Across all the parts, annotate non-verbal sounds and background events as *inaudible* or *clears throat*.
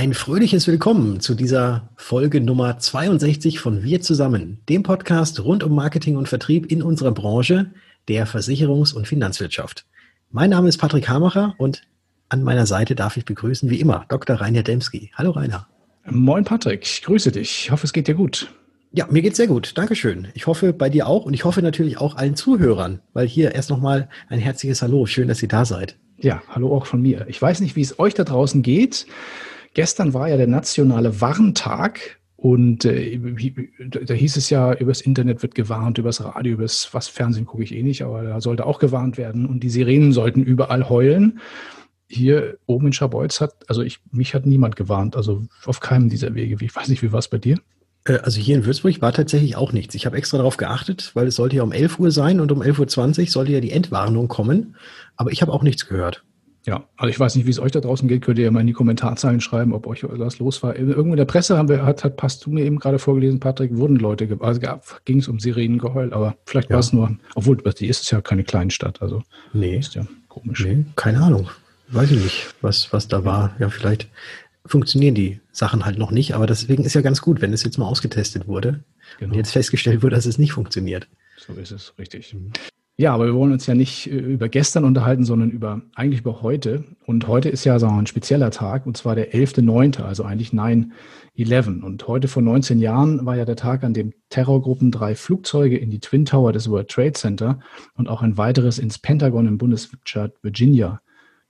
Ein fröhliches Willkommen zu dieser Folge Nummer 62 von Wir zusammen, dem Podcast rund um Marketing und Vertrieb in unserer Branche, der Versicherungs- und Finanzwirtschaft. Mein Name ist Patrick Hamacher und an meiner Seite darf ich begrüßen, wie immer, Dr. Rainer Demski. Hallo Rainer. Moin Patrick, ich grüße dich. Ich hoffe, es geht dir gut. Ja, mir geht's sehr gut. Dankeschön. Ich hoffe bei dir auch und ich hoffe natürlich auch allen Zuhörern, weil hier erst nochmal ein herzliches Hallo. Schön, dass ihr da seid. Ja, hallo auch von mir. Ich weiß nicht, wie es euch da draußen geht. Gestern war ja der nationale Warntag und äh, da hieß es ja, übers Internet wird gewarnt, übers Radio, übers was Fernsehen gucke ich eh nicht, aber da sollte auch gewarnt werden und die Sirenen sollten überall heulen. Hier oben in Scharbeutz hat, also ich, mich hat niemand gewarnt, also auf keinem dieser Wege. Ich weiß nicht, wie war es bei dir? Äh, also hier in Würzburg war tatsächlich auch nichts. Ich habe extra darauf geachtet, weil es sollte ja um 11 Uhr sein und um 11.20 Uhr sollte ja die Endwarnung kommen. Aber ich habe auch nichts gehört. Ja, also ich weiß nicht, wie es euch da draußen geht, könnt ihr ja mal in die Kommentarzeilen schreiben, ob euch was los war. Irgendwo in der Presse haben wir, hat, hat hast du mir eben gerade vorgelesen, Patrick, wurden Leute, also ging es um Sirenengeheul, aber vielleicht ja. war es nur, obwohl die ist es ja keine Kleinstadt, also nee. ist ja komisch. Nee, keine Ahnung. Weiß ich nicht, was, was da war. Ja, vielleicht funktionieren die Sachen halt noch nicht, aber deswegen ist ja ganz gut, wenn es jetzt mal ausgetestet wurde genau. und jetzt festgestellt wurde, dass es nicht funktioniert. So ist es, richtig. Mhm. Ja, aber wir wollen uns ja nicht äh, über gestern unterhalten, sondern über eigentlich über heute. Und heute ist ja so ein spezieller Tag, und zwar der 11.9., also eigentlich 9-11. Und heute vor 19 Jahren war ja der Tag, an dem Terrorgruppen drei Flugzeuge in die Twin Tower des World Trade Center und auch ein weiteres ins Pentagon im Bundesstaat Virginia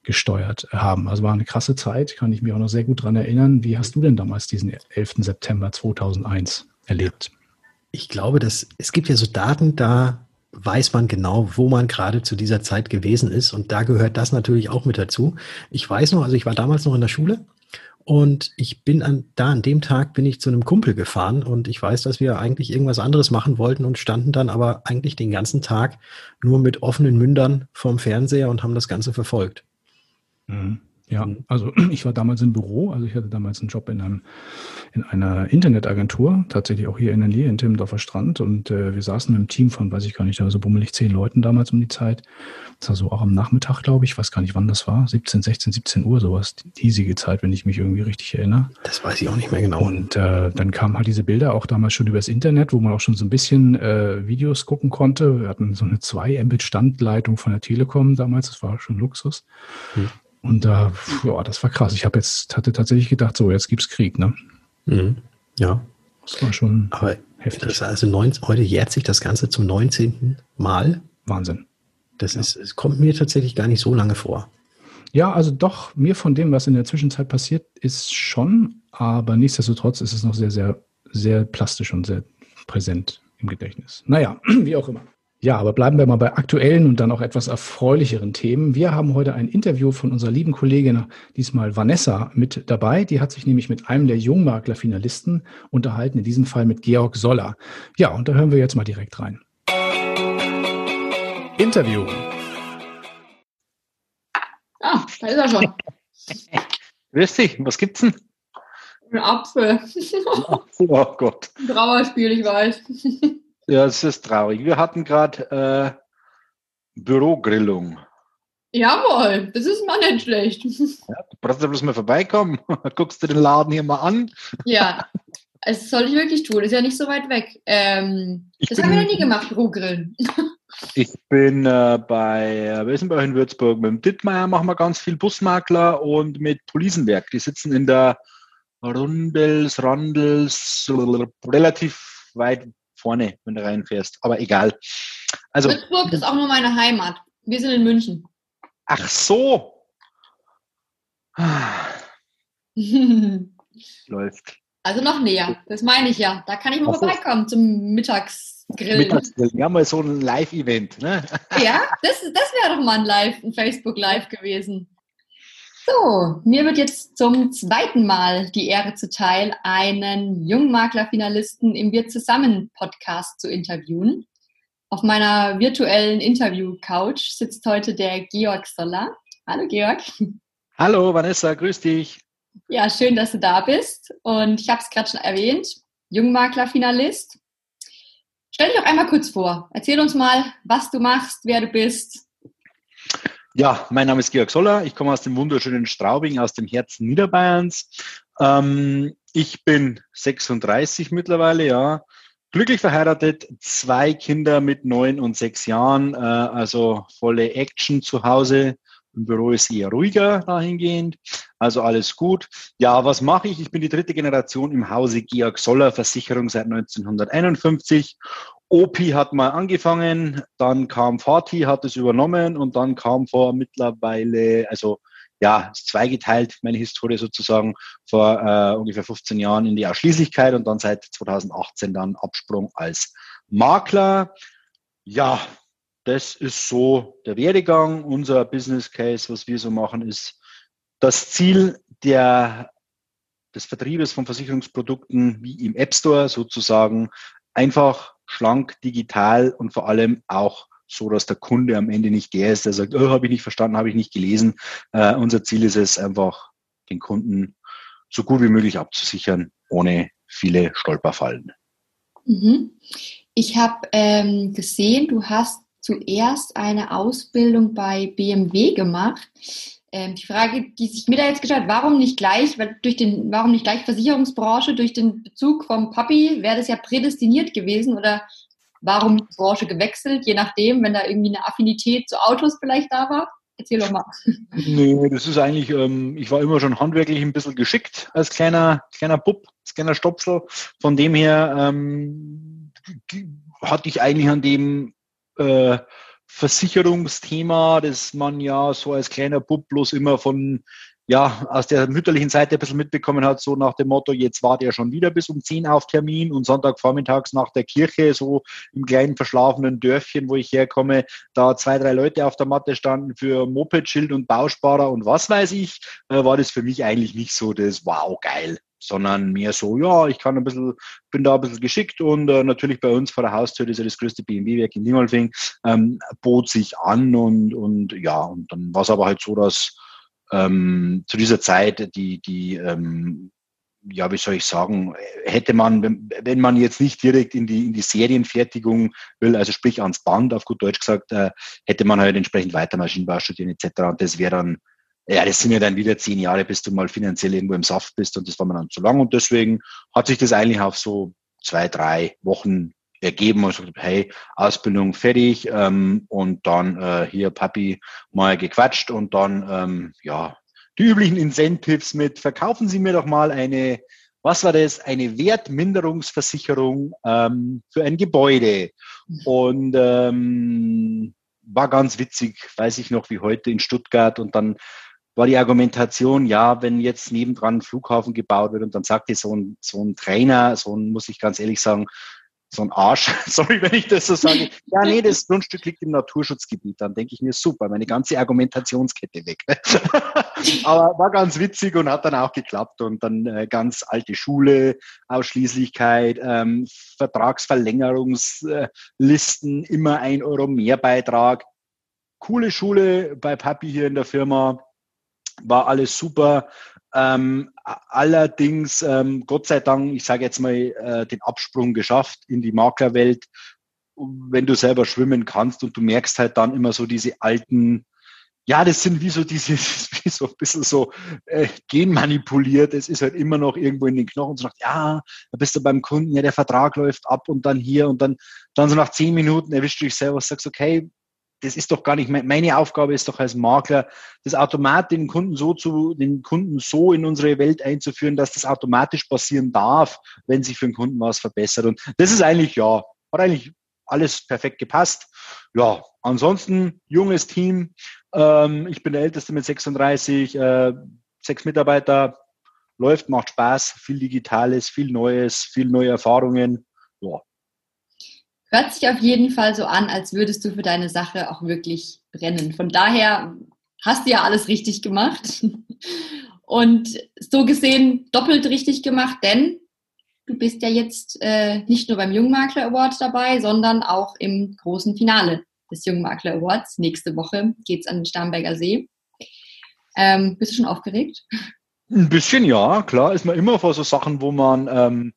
gesteuert haben. Also war eine krasse Zeit, kann ich mich auch noch sehr gut daran erinnern. Wie hast du denn damals diesen 11. September 2001 erlebt? Ich glaube, dass es gibt ja so Daten, da weiß man genau, wo man gerade zu dieser Zeit gewesen ist. Und da gehört das natürlich auch mit dazu. Ich weiß noch, also ich war damals noch in der Schule und ich bin an, da an dem Tag bin ich zu einem Kumpel gefahren und ich weiß, dass wir eigentlich irgendwas anderes machen wollten und standen dann aber eigentlich den ganzen Tag nur mit offenen Mündern vorm Fernseher und haben das Ganze verfolgt. Mhm. Ja, mhm. also *clears throat* ich war damals im Büro, also ich hatte damals einen Job in, einem, in einer Internetagentur, tatsächlich auch hier in der Nähe, in Timmendorfer Strand. Und äh, wir saßen im Team von, weiß ich gar nicht, da war so bummelig zehn Leuten damals um die Zeit. Das war so auch am Nachmittag, glaube ich, weiß gar nicht, wann das war, 17, 16, 17 Uhr, sowas, die hiesige Zeit, wenn ich mich irgendwie richtig erinnere. Das weiß ich auch nicht mehr genau. Und äh, dann kamen halt diese Bilder auch damals schon übers Internet, wo man auch schon so ein bisschen äh, Videos gucken konnte. Wir hatten so eine 2 Mbit Standleitung von der Telekom damals, das war schon Luxus. Hm. Und da, ja, das war krass. Ich habe jetzt, hatte tatsächlich gedacht, so, jetzt gibt's Krieg, ne? Mhm. Ja. Das war schon Aber heftig. Also neun, heute jährt sich das Ganze zum 19. Mal. Wahnsinn. Das ja. ist, es kommt mir tatsächlich gar nicht so lange vor. Ja, also doch, mir von dem, was in der Zwischenzeit passiert, ist schon, aber nichtsdestotrotz ist es noch sehr, sehr, sehr plastisch und sehr präsent im Gedächtnis. Naja, *clears throat* wie auch immer. Ja, aber bleiben wir mal bei aktuellen und dann auch etwas erfreulicheren Themen. Wir haben heute ein Interview von unserer lieben Kollegin, diesmal Vanessa, mit dabei. Die hat sich nämlich mit einem der Jungmakler-Finalisten unterhalten, in diesem Fall mit Georg Soller. Ja, und da hören wir jetzt mal direkt rein. Interview. Ah, da ist er schon. *laughs* Grüß dich, was gibt's denn? Ein Apfel. oh Gott. Ein Trauerspiel, ich weiß. Ja, es ist traurig. Wir hatten gerade äh, Bürogrillung. Jawohl, das ist mal nicht schlecht. *laughs* Ja, du brauchst ja bloß mal vorbeikommen. *laughs* Guckst du den Laden hier mal an. *laughs* Ja, das soll ich wirklich tun. Ist ja nicht so weit weg. Ähm, das bin, haben wir noch nie gemacht, Bürogrillen. Ich bin äh, bei, wir sind bei in Würzburg, mit dem Dittmeier machen wir ganz viel Busmakler und mit Polisenwerk. Die sitzen in der Rundels, Randels, relativ weit vorne, wenn du reinfährst. Aber egal. Also, Würzburg ist auch nur meine Heimat. Wir sind in München. Ach so. *laughs* Läuft. Also noch näher, das meine ich ja. Da kann ich mal vorbeikommen zum Mittagsgrillen. Mittagsgrillen, ja, mal so ein Live-Event. Ne? Ja, das, das wäre doch mal ein Live, ein Facebook-Live gewesen. So, mir wird jetzt zum zweiten Mal die Ehre zuteil, einen Jungmakler-Finalisten im Wir zusammen Podcast zu interviewen. Auf meiner virtuellen Interview-Couch sitzt heute der Georg Soller. Hallo Georg. Hallo Vanessa, grüß dich. Ja, schön, dass du da bist. Und ich habe es gerade schon erwähnt, Jungmakler-Finalist. Stell dich doch einmal kurz vor. Erzähl uns mal, was du machst, wer du bist. Ja, mein Name ist Georg Soller. Ich komme aus dem wunderschönen Straubing, aus dem Herzen Niederbayerns. Ähm, ich bin 36 mittlerweile, ja. Glücklich verheiratet, zwei Kinder mit neun und sechs Jahren, äh, also volle Action zu Hause. Im Büro ist eher ruhiger dahingehend. Also alles gut. Ja, was mache ich? Ich bin die dritte Generation im Hause Georg Soller Versicherung seit 1951. OPI hat mal angefangen, dann kam Fatih, hat es übernommen und dann kam vor mittlerweile, also ja, zweigeteilt, meine Historie sozusagen, vor äh, ungefähr 15 Jahren in die Ausschließlichkeit und dann seit 2018 dann Absprung als Makler. Ja, das ist so der Werdegang. Unser Business Case, was wir so machen, ist das Ziel der, des Vertriebes von Versicherungsprodukten wie im App Store sozusagen einfach, schlank, digital und vor allem auch so, dass der Kunde am Ende nicht der ist, der sagt, oh, habe ich nicht verstanden, habe ich nicht gelesen. Äh, unser Ziel ist es einfach, den Kunden so gut wie möglich abzusichern, ohne viele Stolperfallen. Mhm. Ich habe ähm, gesehen, du hast zuerst eine Ausbildung bei BMW gemacht. Ähm, die Frage, die sich mir da jetzt gestellt hat, warum nicht gleich, weil durch den, warum nicht gleich Versicherungsbranche, durch den Bezug vom Papi wäre das ja prädestiniert gewesen oder warum die Branche gewechselt, je nachdem, wenn da irgendwie eine Affinität zu Autos vielleicht da war? Erzähl doch mal. Nee, das ist eigentlich, ähm, ich war immer schon handwerklich ein bisschen geschickt als kleiner, kleiner Bub, als kleiner Stopsel. Von dem her ähm, hatte ich eigentlich an dem äh, Versicherungsthema, das man ja so als kleiner Bub bloß immer von ja, aus der mütterlichen Seite ein bisschen mitbekommen hat, so nach dem Motto, jetzt war der schon wieder bis um 10 auf Termin und Sonntagvormittags nach der Kirche, so im kleinen verschlafenen Dörfchen, wo ich herkomme, da zwei, drei Leute auf der Matte standen für Moped-Schild und Bausparer und was weiß ich, äh, war das für mich eigentlich nicht so das Wow, geil sondern mehr so, ja, ich kann ein bisschen, bin da ein bisschen geschickt und äh, natürlich bei uns vor der Haustür, das ist ja das größte BMW-Werk in Dingolfing, ähm, bot sich an und, und ja, und dann war es aber halt so, dass ähm, zu dieser Zeit die, die ähm, ja, wie soll ich sagen, hätte man, wenn man jetzt nicht direkt in die, in die Serienfertigung will, also sprich ans Band, auf gut Deutsch gesagt, äh, hätte man halt entsprechend weiter Maschinenbau studieren etc. Und das wäre dann ja, das sind ja dann wieder zehn Jahre, bis du mal finanziell irgendwo im Saft bist und das war mir dann zu lang. Und deswegen hat sich das eigentlich auf so zwei, drei Wochen ergeben und gesagt, hey, Ausbildung fertig ähm, und dann äh, hier Papi mal gequatscht und dann, ähm, ja, die üblichen Incentives mit, verkaufen Sie mir doch mal eine, was war das, eine Wertminderungsversicherung ähm, für ein Gebäude. Und ähm, war ganz witzig, weiß ich noch wie heute in Stuttgart und dann war die Argumentation, ja, wenn jetzt nebendran ein Flughafen gebaut wird und dann sagte so ein, so ein Trainer, so ein, muss ich ganz ehrlich sagen, so ein Arsch, *laughs* sorry, wenn ich das so sage, ja, nee, das Grundstück liegt im Naturschutzgebiet, dann denke ich mir, super, meine ganze Argumentationskette weg. *laughs* Aber war ganz witzig und hat dann auch geklappt und dann äh, ganz alte Schule, Ausschließlichkeit, ähm, Vertragsverlängerungslisten, immer ein Euro Mehrbeitrag. Coole Schule bei Papi hier in der Firma, war alles super. Ähm, allerdings, ähm, Gott sei Dank, ich sage jetzt mal, äh, den Absprung geschafft in die Maklerwelt, wenn du selber schwimmen kannst und du merkst halt dann immer so diese alten, ja, das sind wie so diese, *laughs* wie so ein bisschen so äh, genmanipuliert. Es ist halt immer noch irgendwo in den Knochen und so sagt, ja, da bist du beim Kunden, ja, der Vertrag läuft ab und dann hier und dann, dann so nach zehn Minuten erwischst du dich selber und sagst, okay, das ist doch gar nicht meine Aufgabe ist doch als Makler, das Automat den Kunden so zu, den Kunden so in unsere Welt einzuführen, dass das automatisch passieren darf, wenn sich für den Kunden was verbessert. Und das ist eigentlich, ja, hat eigentlich alles perfekt gepasst. Ja, ansonsten junges Team. Ähm, ich bin der Älteste mit 36, äh, sechs Mitarbeiter. Läuft, macht Spaß, viel Digitales, viel Neues, viel neue Erfahrungen. Ja, Hört sich auf jeden Fall so an, als würdest du für deine Sache auch wirklich brennen. Von daher hast du ja alles richtig gemacht. *laughs* Und so gesehen doppelt richtig gemacht, denn du bist ja jetzt äh, nicht nur beim Jungmakler Award dabei, sondern auch im großen Finale des Jungmakler Awards. Nächste Woche geht es an den Starnberger See. Ähm, bist du schon aufgeregt? Ein bisschen, ja, klar. Ist man immer vor so Sachen, wo man ähm,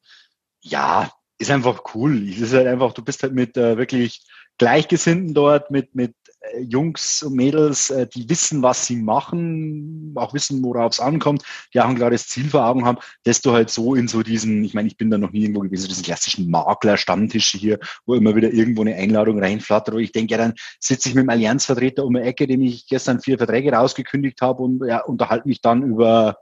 ja ist einfach cool. Es ist halt einfach, du bist halt mit äh, wirklich Gleichgesinnten dort, mit, mit äh, Jungs und Mädels, äh, die wissen, was sie machen, auch wissen, worauf es ankommt, die auch ein klares Ziel vor Augen haben, dass du halt so in so diesen, ich meine, ich bin da noch nie irgendwo gewesen, diesen klassischen Makler-Stammtische hier, wo immer wieder irgendwo eine Einladung reinflattert, wo ich denke, ja, dann sitze ich mit dem Allianzvertreter um die Ecke, dem ich gestern vier Verträge rausgekündigt habe und ja, unterhalte mich dann über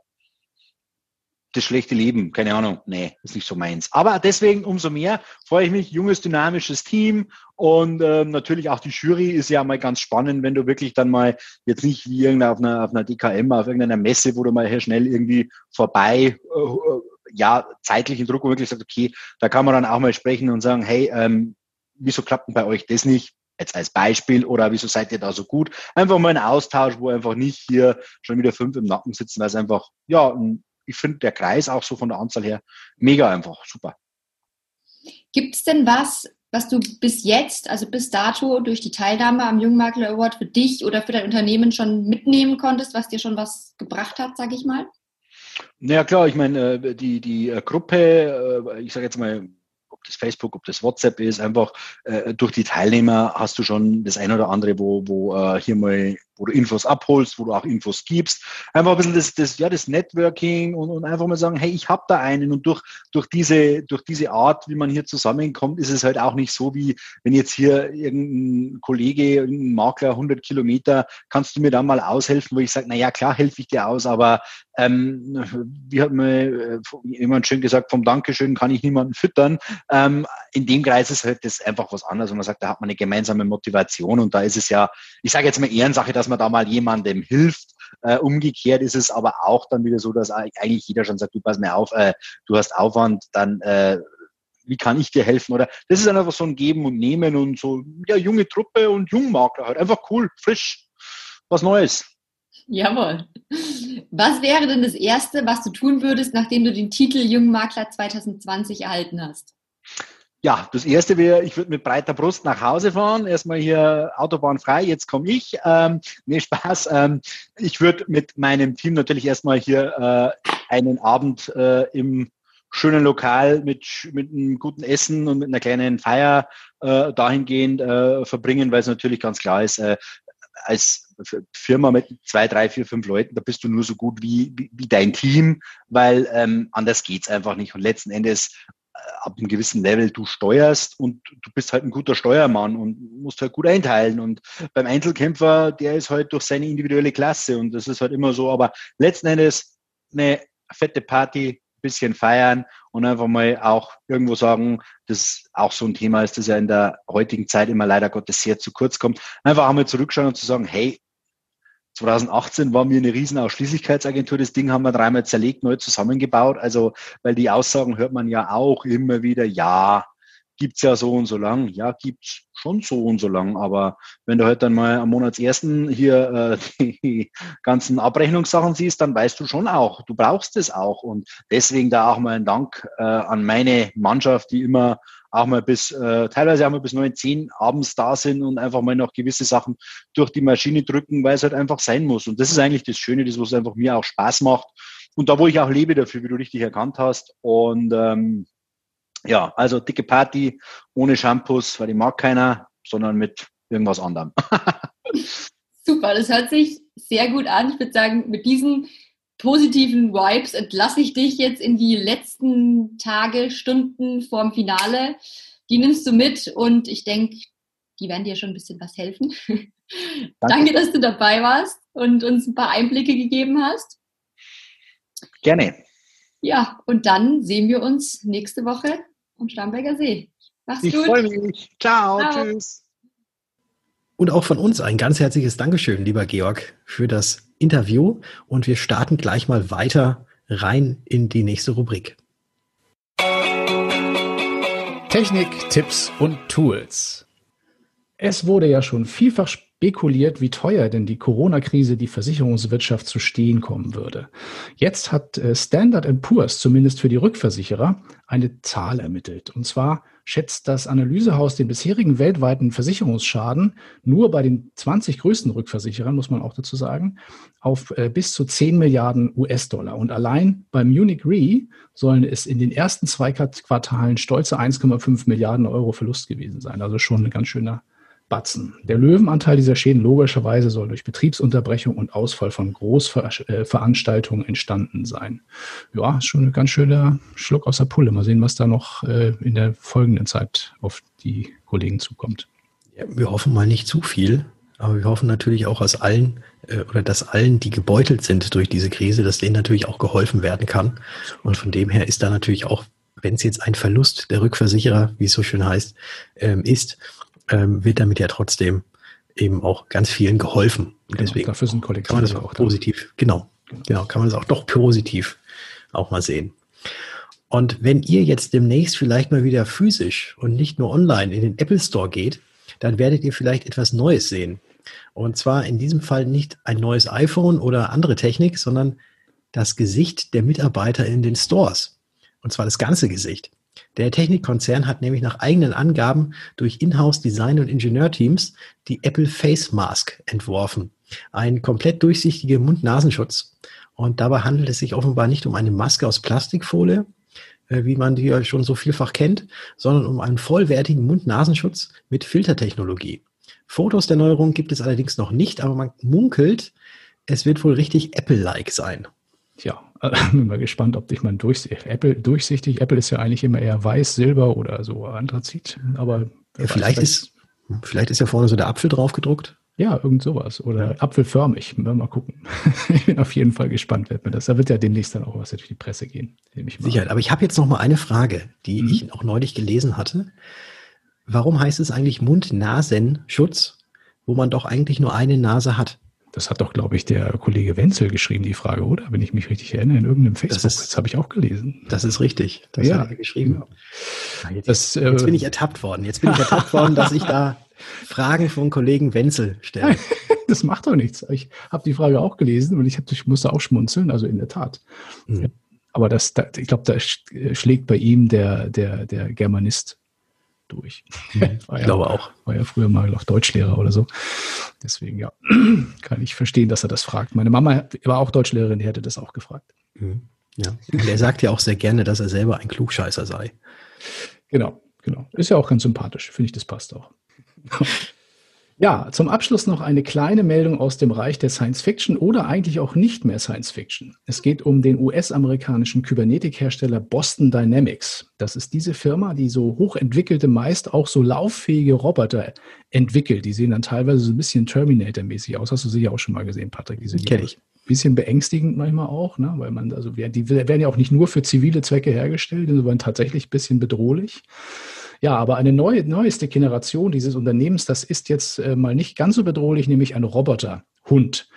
das schlechte Leben, keine Ahnung, nee, ist nicht so meins. Aber deswegen umso mehr freue ich mich, junges, dynamisches Team und ähm, natürlich auch die Jury ist ja mal ganz spannend, wenn du wirklich dann mal jetzt nicht wie irgendeiner auf einer, auf einer DKM, auf irgendeiner Messe, wo du mal hier schnell irgendwie vorbei, äh, ja, zeitlichen Druck, wo wirklich sagt, okay, da kann man dann auch mal sprechen und sagen, hey, ähm, wieso klappt denn bei euch das nicht? Jetzt als Beispiel oder wieso seid ihr da so gut? Einfach mal ein Austausch, wo einfach nicht hier schon wieder fünf im Nacken sitzen, weil es einfach, ja, ein ich finde der Kreis auch so von der Anzahl her mega einfach, super. Gibt es denn was, was du bis jetzt, also bis dato durch die Teilnahme am Jungmakler Award für dich oder für dein Unternehmen schon mitnehmen konntest, was dir schon was gebracht hat, sage ich mal? Naja klar, ich meine, äh, die, die äh, Gruppe, äh, ich sage jetzt mal, ob das Facebook, ob das WhatsApp ist, einfach durch die Teilnehmer hast du schon das eine oder andere, wo, wo hier mal wo du Infos abholst, wo du auch Infos gibst. Einfach ein bisschen das, das, ja, das Networking und, und einfach mal sagen, hey, ich habe da einen und durch, durch, diese, durch diese Art, wie man hier zusammenkommt, ist es halt auch nicht so, wie wenn jetzt hier irgendein Kollege, ein Makler 100 Kilometer, kannst du mir da mal aushelfen, wo ich sage, na ja, klar helfe ich dir aus, aber ähm, wie hat mir äh, jemand schön gesagt, vom Dankeschön kann ich niemanden füttern. Ähm, in dem Kreis ist halt das einfach was anderes und man sagt, da hat man eine gemeinsame Motivation und da ist es ja, ich sage jetzt mal Ehrensache, dass man da mal jemandem hilft. Äh, umgekehrt ist es aber auch dann wieder so, dass eigentlich jeder schon sagt, du pass mir auf, äh, du hast Aufwand, dann äh, wie kann ich dir helfen? Oder das ist einfach so ein Geben und Nehmen und so, ja, junge Truppe und Jungmakler halt. Einfach cool, frisch, was Neues. Jawohl. Was wäre denn das Erste, was du tun würdest, nachdem du den Titel Jungmakler 2020 erhalten hast? Ja, das erste wäre, ich würde mit breiter Brust nach Hause fahren. Erstmal hier Autobahn frei, jetzt komme ich. Ähm, nee, Spaß. Ähm, ich würde mit meinem Team natürlich erstmal hier äh, einen Abend äh, im schönen Lokal mit, mit einem guten Essen und mit einer kleinen Feier äh, dahingehend äh, verbringen, weil es natürlich ganz klar ist, äh, als Firma mit zwei, drei, vier, fünf Leuten, da bist du nur so gut wie, wie, wie dein Team, weil ähm, anders geht's einfach nicht. Und letzten Endes ab einem gewissen Level du steuerst und du bist halt ein guter Steuermann und musst halt gut einteilen. Und beim Einzelkämpfer, der ist halt durch seine individuelle Klasse und das ist halt immer so. Aber letzten Endes eine fette Party, bisschen feiern und einfach mal auch irgendwo sagen, dass auch so ein Thema ist, das ja in der heutigen Zeit immer leider Gottes sehr zu kurz kommt. Einfach einmal zurückschauen und zu sagen, hey, 2018 war mir eine riesen Ausschließlichkeitsagentur. Das Ding haben wir dreimal zerlegt, neu zusammengebaut. Also, weil die Aussagen hört man ja auch immer wieder, ja, gibt's ja so und so lang. Ja, gibt's schon so und so lang. Aber wenn du halt dann mal am Monatsersten hier äh, *laughs* die ganzen Abrechnungssachen siehst, dann weißt du schon auch, du brauchst es auch. Und deswegen da auch mal ein Dank äh, an meine Mannschaft, die immer auch mal bis, äh, teilweise auch mal bis neun, zehn abends da sind und einfach mal noch gewisse Sachen durch die Maschine drücken, weil es halt einfach sein muss. Und das ist eigentlich das Schöne, das, was einfach mir auch Spaß macht. Und da, wo ich auch lebe dafür, wie du richtig erkannt hast. Und ähm, ja, also dicke Party ohne Shampoos, weil die mag keiner, sondern mit irgendwas anderem. *laughs* Super, das hört sich sehr gut an. Ich würde sagen, mit diesen positiven Vibes entlasse ich dich jetzt in die letzten Tage, Stunden vorm Finale. Die nimmst du mit und ich denke, die werden dir schon ein bisschen was helfen. Danke. Danke, dass du dabei warst und uns ein paar Einblicke gegeben hast. Gerne. Ja, und dann sehen wir uns nächste Woche am Starnberger See. Mach's ich gut. Ich freue mich. Ciao, Ciao. Tschüss. Und auch von uns ein ganz herzliches Dankeschön, lieber Georg, für das Interview und wir starten gleich mal weiter rein in die nächste Rubrik. Technik, Tipps und Tools. Es wurde ja schon vielfach spekuliert, wie teuer denn die Corona-Krise die Versicherungswirtschaft zu stehen kommen würde. Jetzt hat äh, Standard Poor's zumindest für die Rückversicherer eine Zahl ermittelt. Und zwar schätzt das Analysehaus den bisherigen weltweiten Versicherungsschaden nur bei den 20 größten Rückversicherern, muss man auch dazu sagen, auf äh, bis zu 10 Milliarden US-Dollar. Und allein bei Munich Re sollen es in den ersten zwei Quartalen stolze 1,5 Milliarden Euro Verlust gewesen sein. Also schon ein ganz schöner Batzen. Der Löwenanteil dieser Schäden logischerweise soll durch Betriebsunterbrechung und Ausfall von Großveranstaltungen entstanden sein. Ja, schon ein ganz schöner Schluck aus der Pulle. Mal sehen, was da noch äh, in der folgenden Zeit auf die Kollegen zukommt. Ja, wir hoffen mal nicht zu viel, aber wir hoffen natürlich auch aus allen äh, oder dass allen, die gebeutelt sind durch diese Krise, dass denen natürlich auch geholfen werden kann. Und von dem her ist da natürlich auch, wenn es jetzt ein Verlust der Rückversicherer, wie es so schön heißt, ähm, ist, ähm, wird damit ja trotzdem eben auch ganz vielen geholfen. Und Genau, deswegen dafür sind Kollektive kann man das auch auch positiv, genau, genau, kann man das auch doch positiv auch mal sehen. Und wenn ihr jetzt demnächst vielleicht mal wieder physisch und nicht nur online in den Apple Store geht, dann werdet ihr vielleicht etwas Neues sehen. Und zwar in diesem Fall nicht ein neues iPhone oder andere Technik, sondern das Gesicht der Mitarbeiter in den Stores. Und zwar das ganze Gesicht. Der Technikkonzern hat nämlich nach eigenen Angaben durch Inhouse-Design- und Ingenieurteams die Apple Face Mask entworfen. Ein komplett durchsichtiger Mund-Nasenschutz. Und dabei handelt es sich offenbar nicht um eine Maske aus Plastikfolie, äh, wie man die ja schon so vielfach kennt, sondern um einen vollwertigen Mund-Nasenschutz mit Filtertechnologie. Fotos der Neuerung gibt es allerdings noch nicht, aber man munkelt, es wird wohl richtig Apple-like sein. Tja, *laughs* bin mal gespannt, ob dich man durchsichtig. Apple durchsichtig. Apple ist ja eigentlich immer eher weiß, Silber oder so Anthrazit. Aber Ja, vielleicht, ist, vielleicht ist ja vorne so der Apfel drauf gedruckt. ja irgend sowas oder apfelförmig. Mal mal gucken. *laughs* ich bin auf jeden Fall gespannt, wird mir das. Da wird ja demnächst dann auch was durch die Presse gehen. Sicherheit. Aber ich habe jetzt noch mal eine Frage, die Mhm. ich auch neulich gelesen hatte. Warum heißt es eigentlich Mund-Nasen-Schutz, wo man doch eigentlich nur eine Nase hat? Das hat doch, glaube ich, der Kollege Wenzel geschrieben, die Frage, oder? Wenn ich mich richtig erinnere, in irgendeinem Facebook. ist- das habe ich auch gelesen. Das ist richtig. Das Ja, hat er geschrieben. genau. Jetzt, Das, äh, jetzt bin ich ertappt worden. Jetzt bin ich ertappt *laughs* worden, dass ich da Fragen vom Kollegen Wenzel stelle. *laughs* das macht doch nichts. Ich habe die Frage auch gelesen und ich, hab, ich musste auch schmunzeln, also in der Tat. Mhm. Aber das, da, ich glaube, da sch- schlägt bei ihm der, der, der Germanist durch. *laughs* War Ich glaube auch. War ja früher mal auch Deutschlehrer oder so. Deswegen, ja, *clears throat* kann ich verstehen, dass er das fragt. Meine Mama war auch Deutschlehrerin, die hätte das auch gefragt. Mhm. Ja. Und er sagt ja auch sehr gerne, dass er selber ein Klugscheißer sei. Genau, genau. Ist ja auch ganz sympathisch, finde ich, das passt auch. *laughs* Ja, zum Abschluss noch eine kleine Meldung aus dem Reich der Science Fiction oder eigentlich auch nicht mehr Science Fiction. Es geht um den US-amerikanischen Kybernetikhersteller Boston Dynamics. Das ist diese Firma, die so hochentwickelte, meist auch so lauffähige Roboter entwickelt. Die sehen dann teilweise so ein bisschen Terminator-mäßig aus. Hast du sicher auch schon mal gesehen, Patrick? Die sind ich. bisschen beängstigend manchmal auch, ne? weil man, also die werden ja auch nicht nur für zivile Zwecke hergestellt, sondern tatsächlich ein bisschen bedrohlich. Ja, aber eine neue, neueste Generation dieses Unternehmens, das ist jetzt äh, mal nicht ganz so bedrohlich, nämlich ein Roboterhund.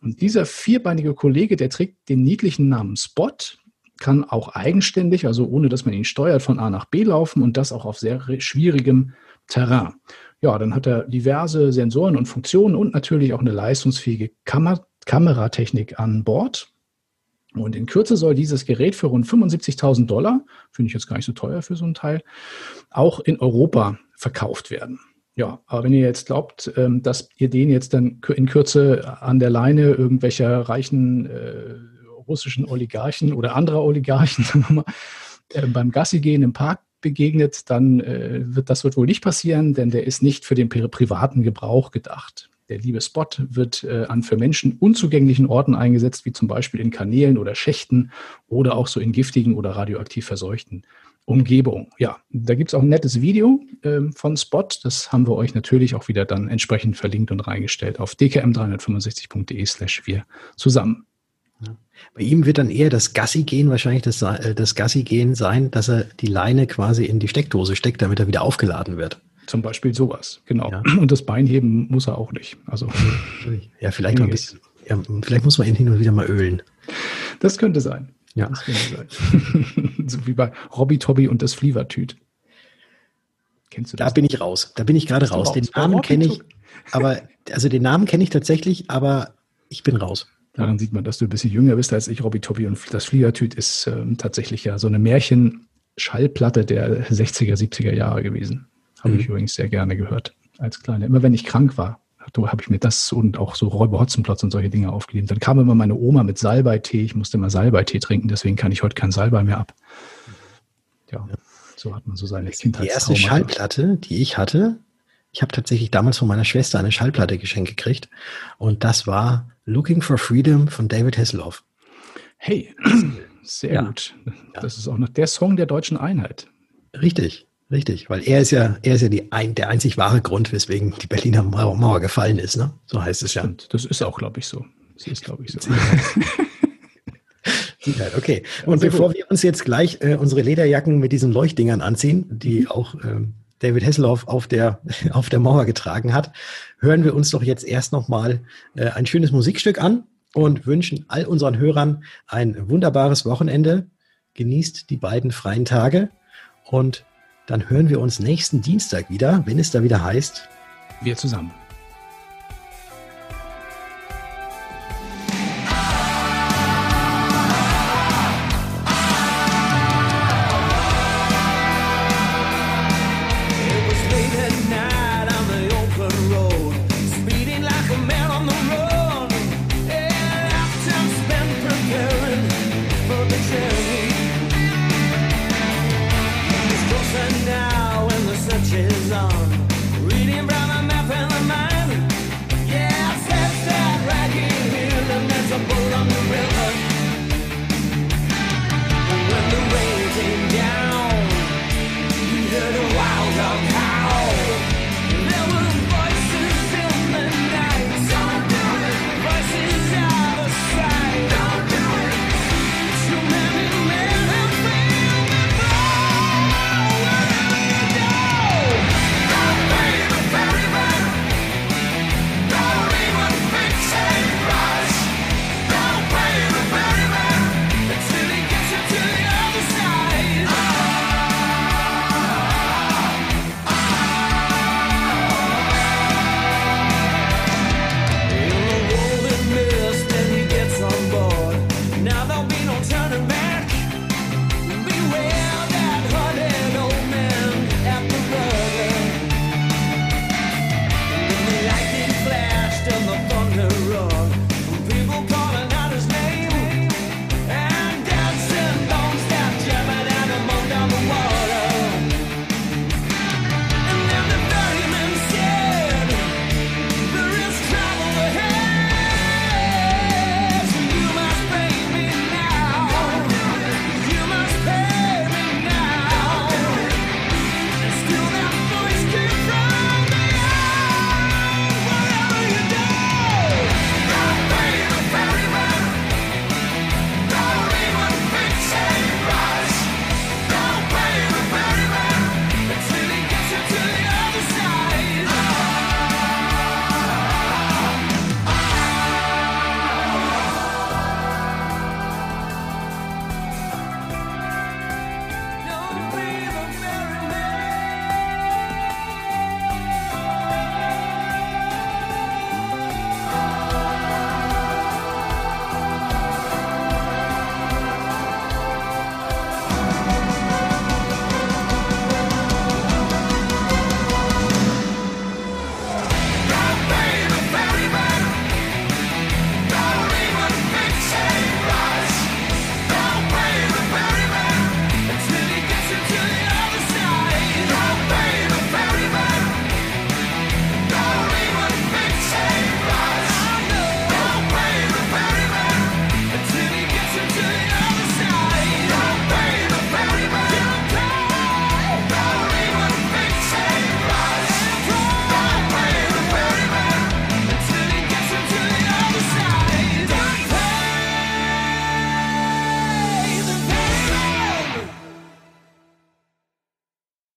Und dieser vierbeinige Kollege, der trägt den niedlichen Namen Spot, kann auch eigenständig, also ohne dass man ihn steuert, von A nach B laufen und das auch auf sehr schwierigem Terrain. Ja, dann hat er diverse Sensoren und Funktionen und natürlich auch eine leistungsfähige Kamer Kameratechnik an Bord. Und in Kürze soll dieses Gerät für rund 75.000 Dollar, finde ich jetzt gar nicht so teuer für so ein Teil, auch in Europa verkauft werden. Ja, aber wenn ihr jetzt glaubt, ähm, dass ihr den jetzt dann in Kürze an der Leine irgendwelcher reichen äh, russischen Oligarchen oder anderer Oligarchen, *laughs* sagen wir mal, äh, beim Gassi gehen im Park begegnet, dann äh, wird das wird wohl nicht passieren, denn der ist nicht für den pri privaten Gebrauch gedacht. Der liebe Spot wird äh, an für Menschen unzugänglichen Orten eingesetzt, wie zum Beispiel in Kanälen oder Schächten oder auch so in giftigen oder radioaktiv verseuchten Umgebungen. Ja, da gibt es auch ein nettes Video äh, von Spot. Das haben wir euch natürlich auch wieder dann entsprechend verlinkt und reingestellt auf dkm365.de slash wir zusammen. Bei ihm wird dann eher das Gassi-Gehen wahrscheinlich das, äh, das Gassi-Gehen sein, dass er die Leine quasi in die Steckdose steckt, damit er wieder aufgeladen wird. Zum Beispiel sowas, genau. Ja. Und das Beinheben muss er auch nicht. Also Ja, vielleicht ein bisschen. Ja, vielleicht muss man ihn hin und wieder mal ölen. das könnte sein. Ja. Das könnte sein. *laughs* so wie bei Robby Tobby und das Flievertüt. Kennst du Da das? bin ich raus. Da bin ich gerade du raus. Den raus? Namen kenne ich, aber also den Namen kenne ich tatsächlich, aber ich bin raus. Daran sieht man, dass du ein bisschen jünger bist als ich. Robby Tobby und das Fliegertüt ist ähm, tatsächlich ja so eine Märchen-Schallplatte der 60er, 70er Jahre gewesen. Habe Mhm. ich übrigens sehr gerne gehört als Kleiner. Immer wenn ich krank war, habe ich mir das und auch so Räuber Hotzenplotz und solche Dinge aufgegeben. Dann kam immer meine Oma mit Salbeitee. Ich musste immer Salbeitee trinken, deswegen kann ich heute kein Salbei mehr ab. Ja, so hat man so seine Die erste Kindheitstraumata. Schallplatte, die ich hatte, Ich habe tatsächlich damals von meiner Schwester eine Schallplatte geschenkt gekriegt und das war Looking for Freedom von David Hasselhoff. Hey, *clears throat* sehr ja. gut. Das ist auch noch der Song der deutschen Einheit. Richtig, richtig, weil er ist ja, er ist ja die ein, der einzig wahre Grund, weswegen die Berliner Mauer, Mauer gefallen ist, ne? So heißt es ja. Das ist auch, glaube ich, so. Sie ist, glaube ich, so. okay. Und bevor gut. wir uns jetzt gleich äh, unsere Lederjacken mit diesen Leuchtdingern anziehen, die auch ähm, David Hasselhoff auf der, *laughs* auf der Mauer getragen hat, hören wir uns doch jetzt erst nochmal äh, ein schönes Musikstück an und wünschen all unseren Hörern ein wunderbares Wochenende. Genießt die beiden freien Tage und dann hören wir uns nächsten Dienstag wieder, wenn es da wieder heißt. Wir zusammen.